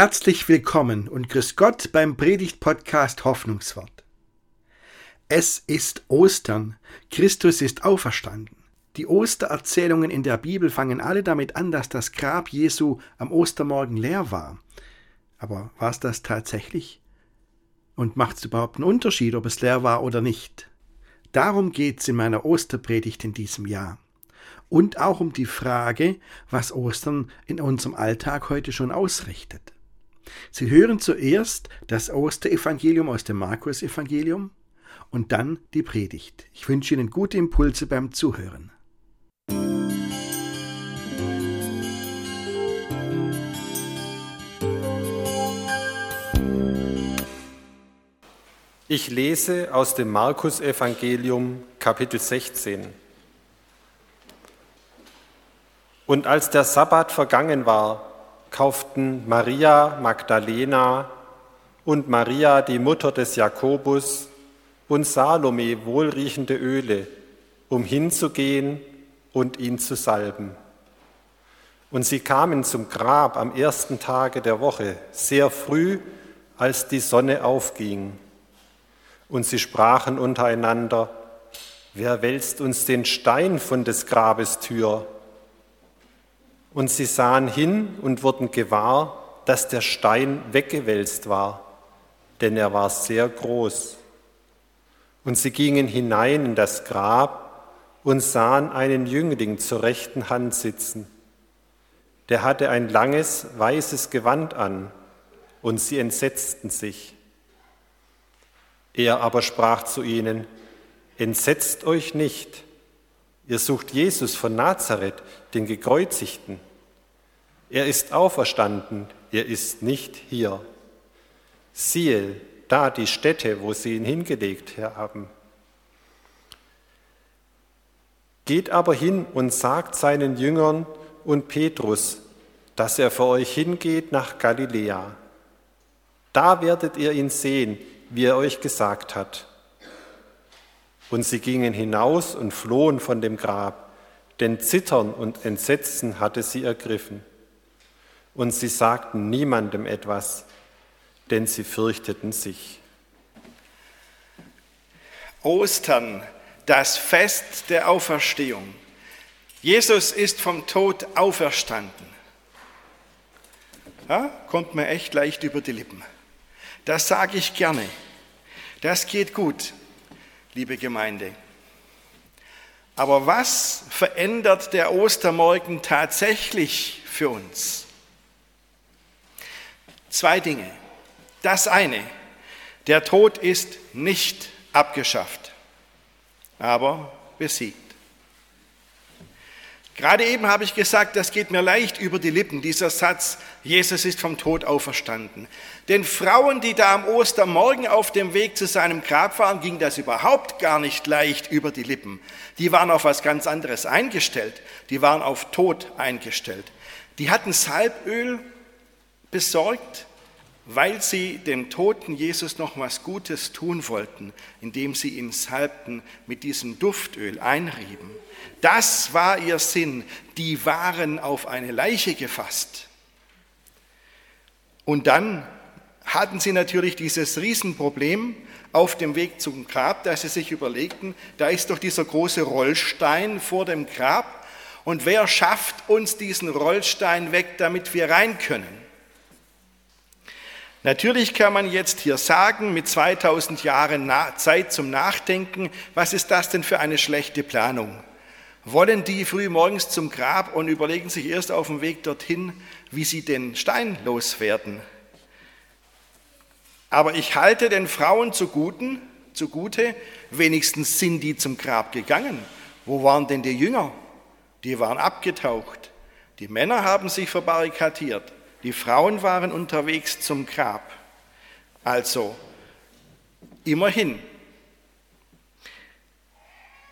Herzlich willkommen und grüß Gott beim Predigt-Podcast Hoffnungswort. Es ist Ostern. Christus ist auferstanden. Die Ostererzählungen in der Bibel fangen alle damit an, dass das Grab Jesu am Ostermorgen leer war. Aber war es das tatsächlich? Und macht es überhaupt einen Unterschied, ob es leer war oder nicht? Darum geht es in meiner Osterpredigt in diesem Jahr und auch um die Frage, was Ostern in unserem Alltag heute schon ausrichtet. Sie hören zuerst das Osterevangelium aus dem Markus-Evangelium und dann die Predigt. Ich wünsche Ihnen gute Impulse beim Zuhören. Ich lese aus dem Markus-Evangelium Kapitel 16. Und als der Sabbat vergangen war, kauften Maria Magdalena und Maria, die Mutter des Jakobus, und Salome wohlriechende Öle, um hinzugehen und ihn zu salben. Und sie kamen zum Grab am ersten Tage der Woche, sehr früh, als die Sonne aufging. Und sie sprachen untereinander, wer wälzt uns den Stein von des Grabes Tür? Und sie sahen hin und wurden gewahr, dass der Stein weggewälzt war, denn er war sehr groß. Und sie gingen hinein in das Grab und sahen einen Jüngling zur rechten Hand sitzen. Der hatte ein langes, weißes Gewand an, und sie entsetzten sich. Er aber sprach zu ihnen, Entsetzt euch nicht, Ihr sucht Jesus von Nazareth, den Gekreuzigten. Er ist auferstanden, er ist nicht hier. Siehe, da die Stätte, wo sie ihn hingelegt haben. Geht aber hin und sagt seinen Jüngern und Petrus, dass er für euch hingeht nach Galiläa. Da werdet ihr ihn sehen, wie er euch gesagt hat. Und sie gingen hinaus und flohen von dem Grab, denn Zittern und Entsetzen hatte sie ergriffen. Und sie sagten niemandem etwas, denn sie fürchteten sich. Ostern, das Fest der Auferstehung. Jesus ist vom Tod auferstanden. Ja, kommt mir echt leicht über die Lippen. Das sage ich gerne. Das geht gut liebe Gemeinde. Aber was verändert der Ostermorgen tatsächlich für uns? Zwei Dinge. Das eine, der Tod ist nicht abgeschafft, aber besiegt. Gerade eben habe ich gesagt, das geht mir leicht über die Lippen, dieser Satz, Jesus ist vom Tod auferstanden. Den Frauen, die da am Ostermorgen auf dem Weg zu seinem Grab waren, ging das überhaupt gar nicht leicht über die Lippen. Die waren auf was ganz anderes eingestellt. Die waren auf Tod eingestellt. Die hatten Salböl besorgt, weil sie dem toten Jesus noch was Gutes tun wollten, indem sie ihn salbten, mit diesem Duftöl einrieben. Das war ihr Sinn. Die waren auf eine Leiche gefasst. Und dann hatten sie natürlich dieses Riesenproblem auf dem Weg zum Grab, dass sie sich überlegten, da ist doch dieser große Rollstein vor dem Grab und wer schafft uns diesen Rollstein weg, damit wir rein können? Natürlich kann man jetzt hier sagen, mit 2000 Jahren Zeit zum Nachdenken, was ist das denn für eine schlechte Planung? Wollen die früh morgens zum Grab und überlegen sich erst auf dem Weg dorthin, wie sie den Stein loswerden? Aber ich halte den Frauen zugute, wenigstens sind die zum Grab gegangen. Wo waren denn die Jünger? Die waren abgetaucht. Die Männer haben sich verbarrikadiert. Die Frauen waren unterwegs zum Grab. Also, immerhin.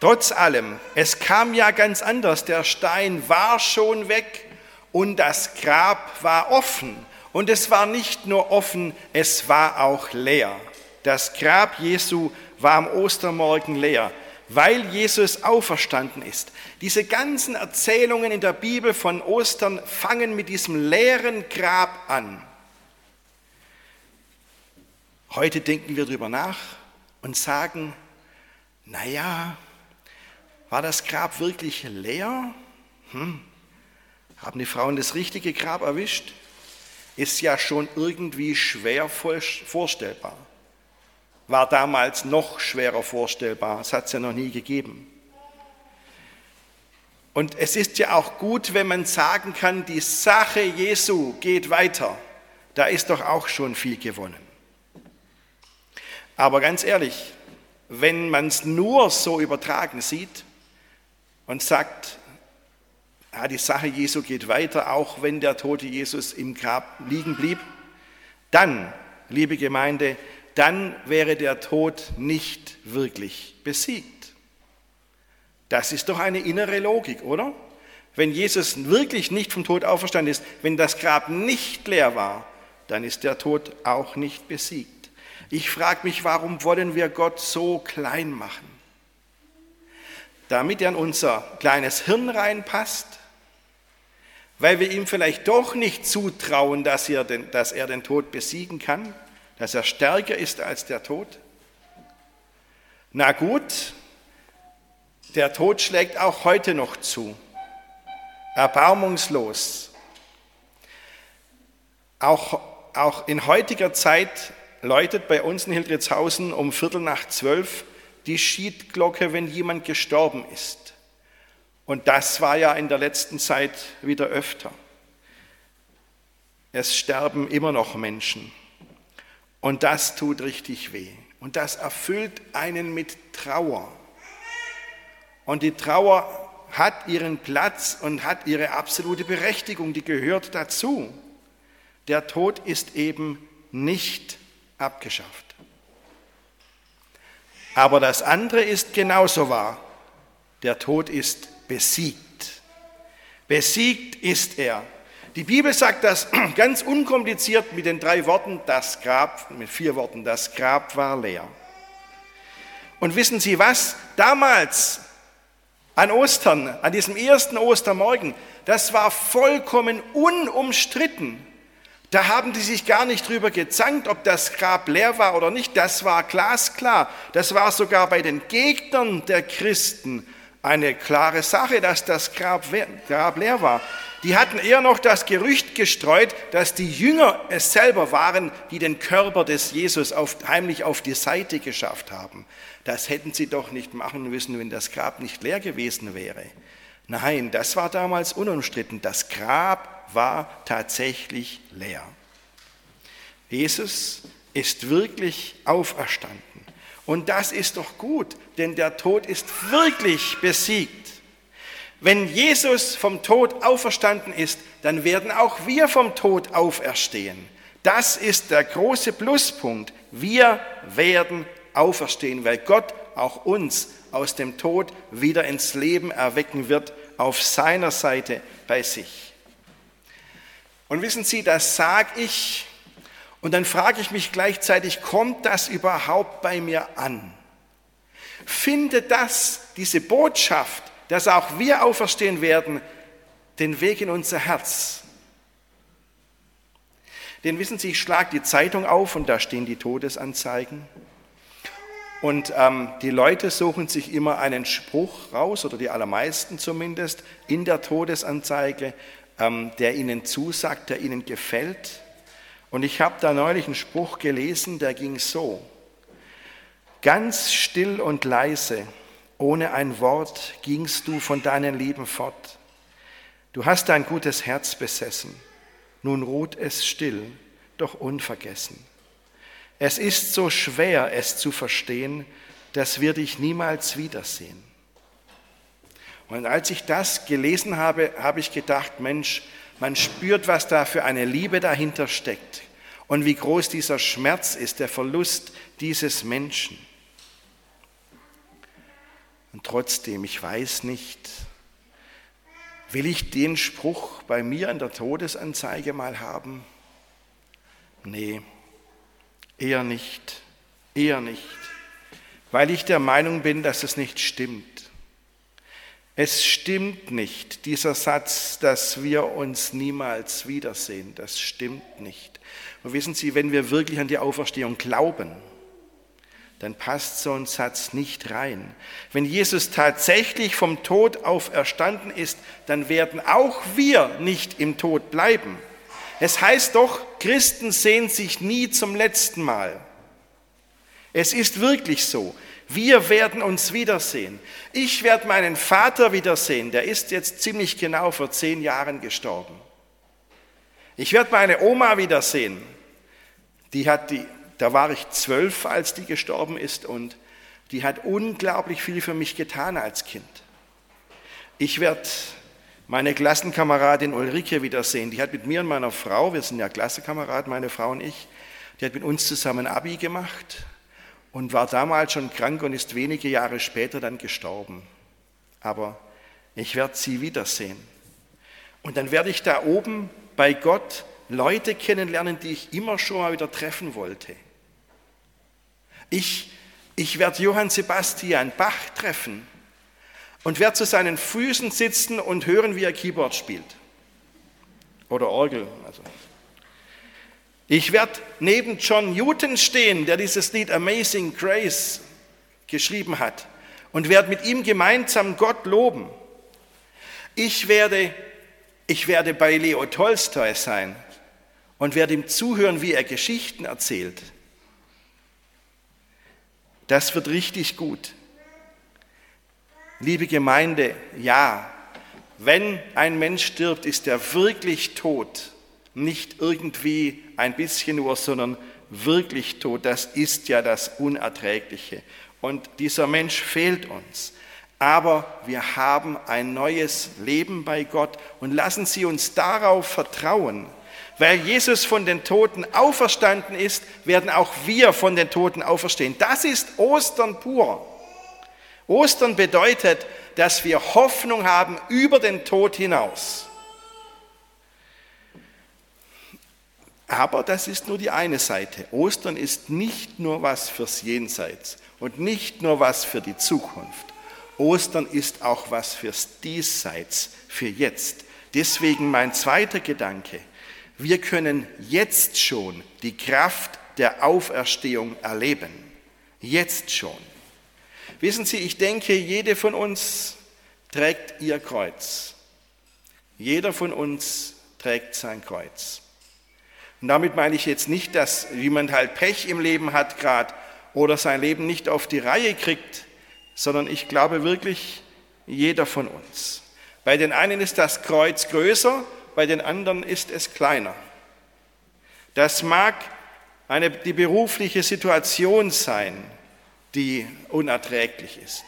Trotz allem, es kam ja ganz anders. Der Stein war schon weg und das Grab war offen. Und es war nicht nur offen, es war auch leer. Das Grab Jesu war am Ostermorgen leer weil Jesus auferstanden ist. Diese ganzen Erzählungen in der Bibel von Ostern fangen mit diesem leeren Grab an. Heute denken wir darüber nach und sagen, naja, war das Grab wirklich leer? Hm. Haben die Frauen das richtige Grab erwischt? Ist ja schon irgendwie schwer vorstellbar. War damals noch schwerer vorstellbar. Es hat es ja noch nie gegeben. Und es ist ja auch gut, wenn man sagen kann, die Sache Jesu geht weiter. Da ist doch auch schon viel gewonnen. Aber ganz ehrlich, wenn man es nur so übertragen sieht und sagt, ja, die Sache Jesu geht weiter, auch wenn der tote Jesus im Grab liegen blieb, dann, liebe Gemeinde, dann wäre der Tod nicht wirklich besiegt. Das ist doch eine innere Logik, oder? Wenn Jesus wirklich nicht vom Tod auferstanden ist, wenn das Grab nicht leer war, dann ist der Tod auch nicht besiegt. Ich frage mich, warum wollen wir Gott so klein machen? Damit er in unser kleines Hirn reinpasst, weil wir ihm vielleicht doch nicht zutrauen, dass er, den, dass er den Tod besiegen kann, dass er stärker ist als der Tod? Na gut, der Tod schlägt auch heute noch zu, erbarmungslos. Auch, auch in heutiger Zeit läutet bei uns in Hildritzhausen um Viertel nach zwölf die Schiedglocke, wenn jemand gestorben ist. Und das war ja in der letzten Zeit wieder öfter. Es sterben immer noch Menschen. Und das tut richtig weh. Und das erfüllt einen mit Trauer. Und die Trauer hat ihren Platz und hat ihre absolute Berechtigung, die gehört dazu. Der Tod ist eben nicht abgeschafft. Aber das andere ist genauso wahr. Der Tod ist besiegt. Besiegt ist er. Die Bibel sagt das ganz unkompliziert mit den drei Worten, das Grab, mit vier Worten, das Grab war leer. Und wissen Sie was? Damals, an Ostern, an diesem ersten Ostermorgen, das war vollkommen unumstritten. Da haben die sich gar nicht drüber gezankt, ob das Grab leer war oder nicht. Das war glasklar. Das war sogar bei den Gegnern der Christen eine klare Sache, dass das Grab, Grab leer war. Die hatten eher noch das Gerücht gestreut, dass die Jünger es selber waren, die den Körper des Jesus auf, heimlich auf die Seite geschafft haben. Das hätten sie doch nicht machen müssen, wenn das Grab nicht leer gewesen wäre. Nein, das war damals unumstritten. Das Grab war tatsächlich leer. Jesus ist wirklich auferstanden. Und das ist doch gut, denn der Tod ist wirklich besiegt. Wenn Jesus vom Tod auferstanden ist, dann werden auch wir vom Tod auferstehen. Das ist der große Pluspunkt. Wir werden auferstehen, weil Gott auch uns aus dem Tod wieder ins Leben erwecken wird, auf seiner Seite bei sich. Und wissen Sie, das sage ich und dann frage ich mich gleichzeitig, kommt das überhaupt bei mir an? Findet das, diese Botschaft, dass auch wir auferstehen werden, den Weg in unser Herz? Denn wissen Sie, ich schlage die Zeitung auf und da stehen die Todesanzeigen. Und ähm, die Leute suchen sich immer einen Spruch raus, oder die allermeisten zumindest, in der Todesanzeige, ähm, der ihnen zusagt, der ihnen gefällt. Und ich habe da neulich einen Spruch gelesen, der ging so. Ganz still und leise, ohne ein Wort, gingst du von deinen Lieben fort. Du hast dein gutes Herz besessen, nun ruht es still, doch unvergessen. Es ist so schwer, es zu verstehen, dass wir dich niemals wiedersehen. Und als ich das gelesen habe, habe ich gedacht, Mensch, man spürt, was da für eine Liebe dahinter steckt und wie groß dieser Schmerz ist, der Verlust dieses Menschen. Und trotzdem, ich weiß nicht, will ich den Spruch bei mir in der Todesanzeige mal haben? Nee, eher nicht, eher nicht, weil ich der Meinung bin, dass es nicht stimmt. Es stimmt nicht, dieser Satz, dass wir uns niemals wiedersehen, das stimmt nicht. Und wissen Sie, wenn wir wirklich an die Auferstehung glauben, dann passt so ein Satz nicht rein. Wenn Jesus tatsächlich vom Tod auferstanden ist, dann werden auch wir nicht im Tod bleiben. Es heißt doch, Christen sehen sich nie zum letzten Mal. Es ist wirklich so. Wir werden uns wiedersehen. Ich werde meinen Vater wiedersehen. Der ist jetzt ziemlich genau vor zehn Jahren gestorben. Ich werde meine Oma wiedersehen. Die hat die, da war ich zwölf, als die gestorben ist und die hat unglaublich viel für mich getan als Kind. Ich werde meine Klassenkameradin Ulrike wiedersehen. Die hat mit mir und meiner Frau, wir sind ja Klassenkameraden, meine Frau und ich, die hat mit uns zusammen Abi gemacht und war damals schon krank und ist wenige Jahre später dann gestorben. Aber ich werde sie wiedersehen. Und dann werde ich da oben bei Gott Leute kennenlernen, die ich immer schon mal wieder treffen wollte. Ich, ich werde Johann Sebastian Bach treffen und werde zu seinen Füßen sitzen und hören, wie er Keyboard spielt. Oder Orgel. Also ich werde neben John Newton stehen, der dieses Lied Amazing Grace geschrieben hat, und werde mit ihm gemeinsam Gott loben. Ich werde, ich werde bei Leo Tolstoi sein und werde ihm zuhören, wie er Geschichten erzählt. Das wird richtig gut. Liebe Gemeinde, ja, wenn ein Mensch stirbt, ist er wirklich tot nicht irgendwie ein bisschen nur, sondern wirklich tot. Das ist ja das Unerträgliche. Und dieser Mensch fehlt uns. Aber wir haben ein neues Leben bei Gott und lassen Sie uns darauf vertrauen. Weil Jesus von den Toten auferstanden ist, werden auch wir von den Toten auferstehen. Das ist Ostern pur. Ostern bedeutet, dass wir Hoffnung haben über den Tod hinaus. Aber das ist nur die eine Seite. Ostern ist nicht nur was fürs Jenseits und nicht nur was für die Zukunft. Ostern ist auch was fürs Diesseits, für jetzt. Deswegen mein zweiter Gedanke. Wir können jetzt schon die Kraft der Auferstehung erleben. Jetzt schon. Wissen Sie, ich denke, jede von uns trägt ihr Kreuz. Jeder von uns trägt sein Kreuz. Und damit meine ich jetzt nicht, dass jemand halt Pech im Leben hat gerade oder sein Leben nicht auf die Reihe kriegt, sondern ich glaube wirklich, jeder von uns. Bei den einen ist das Kreuz größer, bei den anderen ist es kleiner. Das mag eine, die berufliche Situation sein, die unerträglich ist.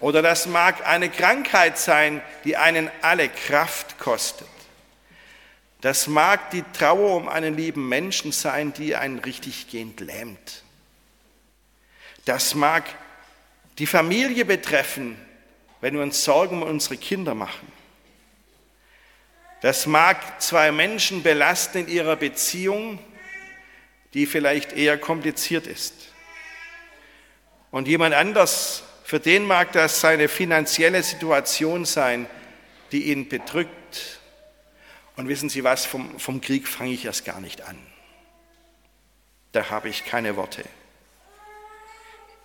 Oder das mag eine Krankheit sein, die einen alle Kraft kostet. Das mag die Trauer um einen lieben Menschen sein, die einen richtig gehend lähmt. Das mag die Familie betreffen, wenn wir uns Sorgen um unsere Kinder machen. Das mag zwei Menschen belasten in ihrer Beziehung, die vielleicht eher kompliziert ist. Und jemand anders, für den mag das seine finanzielle Situation sein, die ihn bedrückt und wissen Sie was, vom, vom Krieg fange ich erst gar nicht an. Da habe ich keine Worte.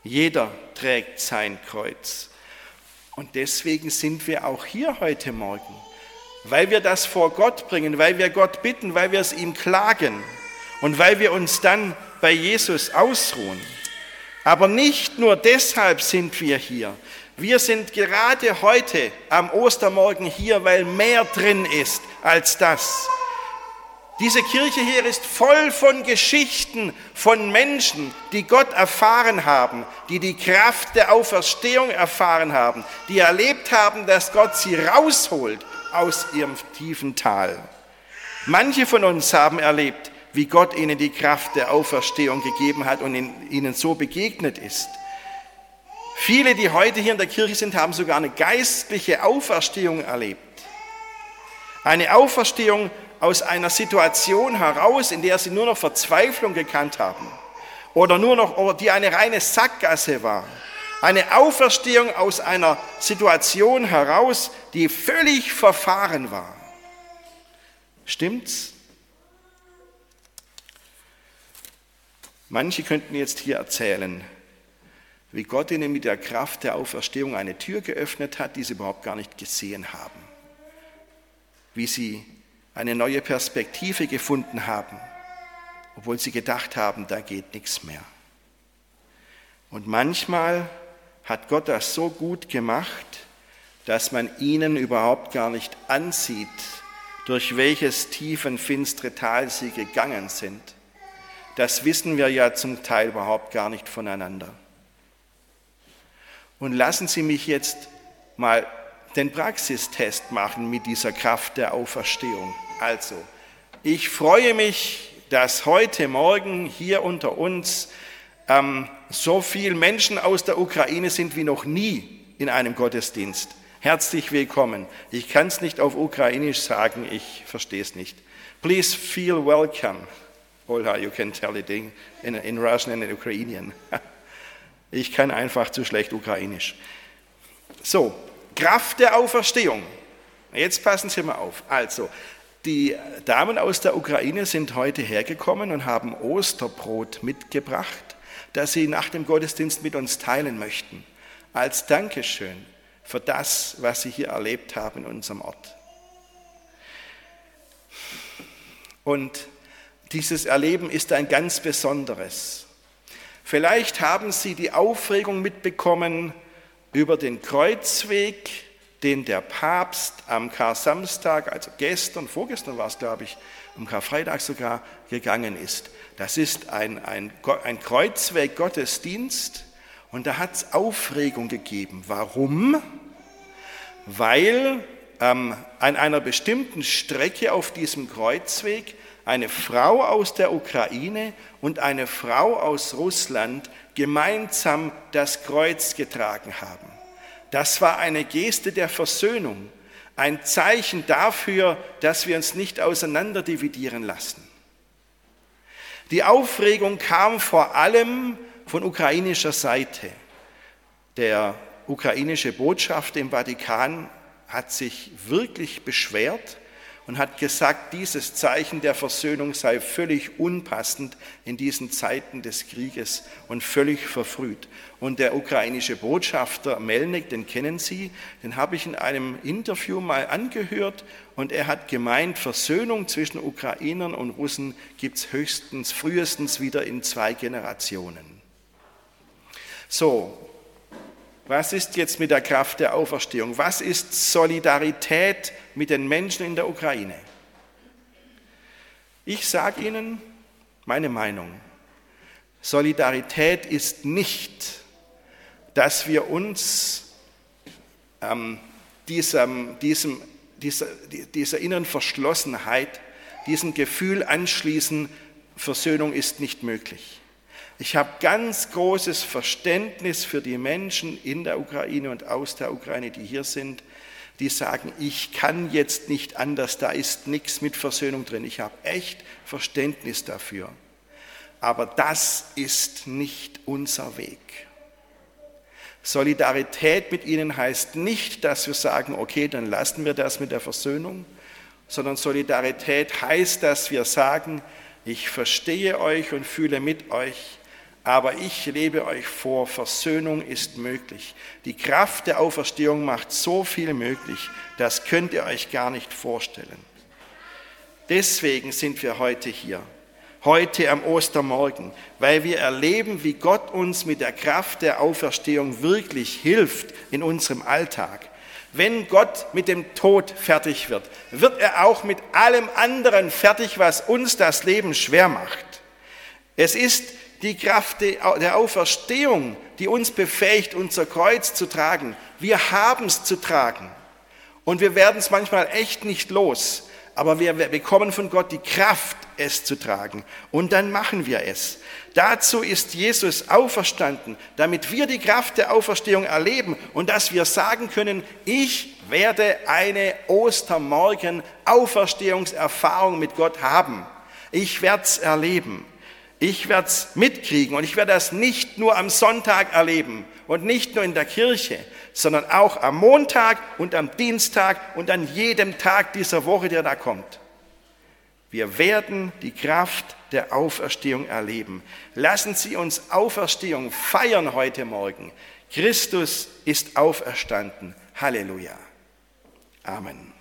Jeder trägt sein Kreuz. Und deswegen sind wir auch hier heute Morgen, weil wir das vor Gott bringen, weil wir Gott bitten, weil wir es ihm klagen und weil wir uns dann bei Jesus ausruhen. Aber nicht nur deshalb sind wir hier. Wir sind gerade heute am Ostermorgen hier, weil mehr drin ist als das. Diese Kirche hier ist voll von Geschichten von Menschen, die Gott erfahren haben, die die Kraft der Auferstehung erfahren haben, die erlebt haben, dass Gott sie rausholt aus ihrem tiefen Tal. Manche von uns haben erlebt, wie Gott ihnen die Kraft der Auferstehung gegeben hat und ihnen so begegnet ist. Viele, die heute hier in der Kirche sind, haben sogar eine geistliche Auferstehung erlebt. Eine Auferstehung aus einer Situation heraus, in der sie nur noch Verzweiflung gekannt haben oder nur noch, die eine reine Sackgasse war. Eine Auferstehung aus einer Situation heraus, die völlig verfahren war. Stimmt's? Manche könnten jetzt hier erzählen, wie Gott ihnen mit der Kraft der Auferstehung eine Tür geöffnet hat, die sie überhaupt gar nicht gesehen haben. Wie sie eine neue Perspektive gefunden haben, obwohl sie gedacht haben, da geht nichts mehr. Und manchmal hat Gott das so gut gemacht, dass man ihnen überhaupt gar nicht ansieht, durch welches tiefen, finstere Tal sie gegangen sind. Das wissen wir ja zum Teil überhaupt gar nicht voneinander. Und lassen Sie mich jetzt mal den Praxistest machen mit dieser Kraft der Auferstehung. Also, ich freue mich, dass heute Morgen hier unter uns ähm, so viele Menschen aus der Ukraine sind wie noch nie in einem Gottesdienst. Herzlich willkommen. Ich kann es nicht auf Ukrainisch sagen, ich verstehe es nicht. Please feel welcome. Olha, you can tell it in, in Russian and in Ukrainian. Ich kann einfach zu schlecht Ukrainisch. So, Kraft der Auferstehung. Jetzt passen Sie mal auf. Also, die Damen aus der Ukraine sind heute hergekommen und haben Osterbrot mitgebracht, das sie nach dem Gottesdienst mit uns teilen möchten, als Dankeschön für das, was sie hier erlebt haben in unserem Ort. Und dieses Erleben ist ein ganz besonderes. Vielleicht haben Sie die Aufregung mitbekommen über den Kreuzweg, den der Papst am Kar-Samstag, also gestern, vorgestern war es, glaube ich, am Karfreitag sogar gegangen ist. Das ist ein, ein, ein Kreuzweg-Gottesdienst und da hat es Aufregung gegeben. Warum? Weil ähm, an einer bestimmten Strecke auf diesem Kreuzweg eine Frau aus der Ukraine und eine Frau aus Russland gemeinsam das Kreuz getragen haben. Das war eine Geste der Versöhnung, ein Zeichen dafür, dass wir uns nicht auseinanderdividieren lassen. Die Aufregung kam vor allem von ukrainischer Seite. Der ukrainische Botschafter im Vatikan hat sich wirklich beschwert und hat gesagt, dieses Zeichen der Versöhnung sei völlig unpassend in diesen Zeiten des Krieges und völlig verfrüht. Und der ukrainische Botschafter Melnik, den kennen Sie, den habe ich in einem Interview mal angehört und er hat gemeint, Versöhnung zwischen Ukrainern und Russen gibt es höchstens, frühestens wieder in zwei Generationen. So, was ist jetzt mit der Kraft der Auferstehung? Was ist Solidarität mit den Menschen in der Ukraine? Ich sage Ihnen meine Meinung. Solidarität ist nicht, dass wir uns ähm, diesem, diesem, dieser, dieser inneren Verschlossenheit, diesem Gefühl anschließen, Versöhnung ist nicht möglich. Ich habe ganz großes Verständnis für die Menschen in der Ukraine und aus der Ukraine, die hier sind, die sagen, ich kann jetzt nicht anders, da ist nichts mit Versöhnung drin. Ich habe echt Verständnis dafür. Aber das ist nicht unser Weg. Solidarität mit ihnen heißt nicht, dass wir sagen, okay, dann lassen wir das mit der Versöhnung, sondern Solidarität heißt, dass wir sagen, ich verstehe euch und fühle mit euch, aber ich lebe euch vor, Versöhnung ist möglich. Die Kraft der Auferstehung macht so viel möglich, das könnt ihr euch gar nicht vorstellen. Deswegen sind wir heute hier, heute am Ostermorgen, weil wir erleben, wie Gott uns mit der Kraft der Auferstehung wirklich hilft in unserem Alltag. Wenn Gott mit dem Tod fertig wird, wird er auch mit allem anderen fertig, was uns das Leben schwer macht. Es ist die Kraft der Auferstehung, die uns befähigt, unser Kreuz zu tragen. Wir haben es zu tragen. Und wir werden es manchmal echt nicht los. Aber wir bekommen von Gott die Kraft, es zu tragen. Und dann machen wir es. Dazu ist Jesus auferstanden, damit wir die Kraft der Auferstehung erleben und dass wir sagen können, ich werde eine Ostermorgen Auferstehungserfahrung mit Gott haben. Ich werde es erleben. Ich werde es mitkriegen und ich werde das nicht nur am Sonntag erleben und nicht nur in der Kirche, sondern auch am Montag und am Dienstag und an jedem Tag dieser Woche, der da kommt. Wir werden die Kraft der Auferstehung erleben. Lassen Sie uns Auferstehung feiern heute Morgen. Christus ist auferstanden. Halleluja. Amen.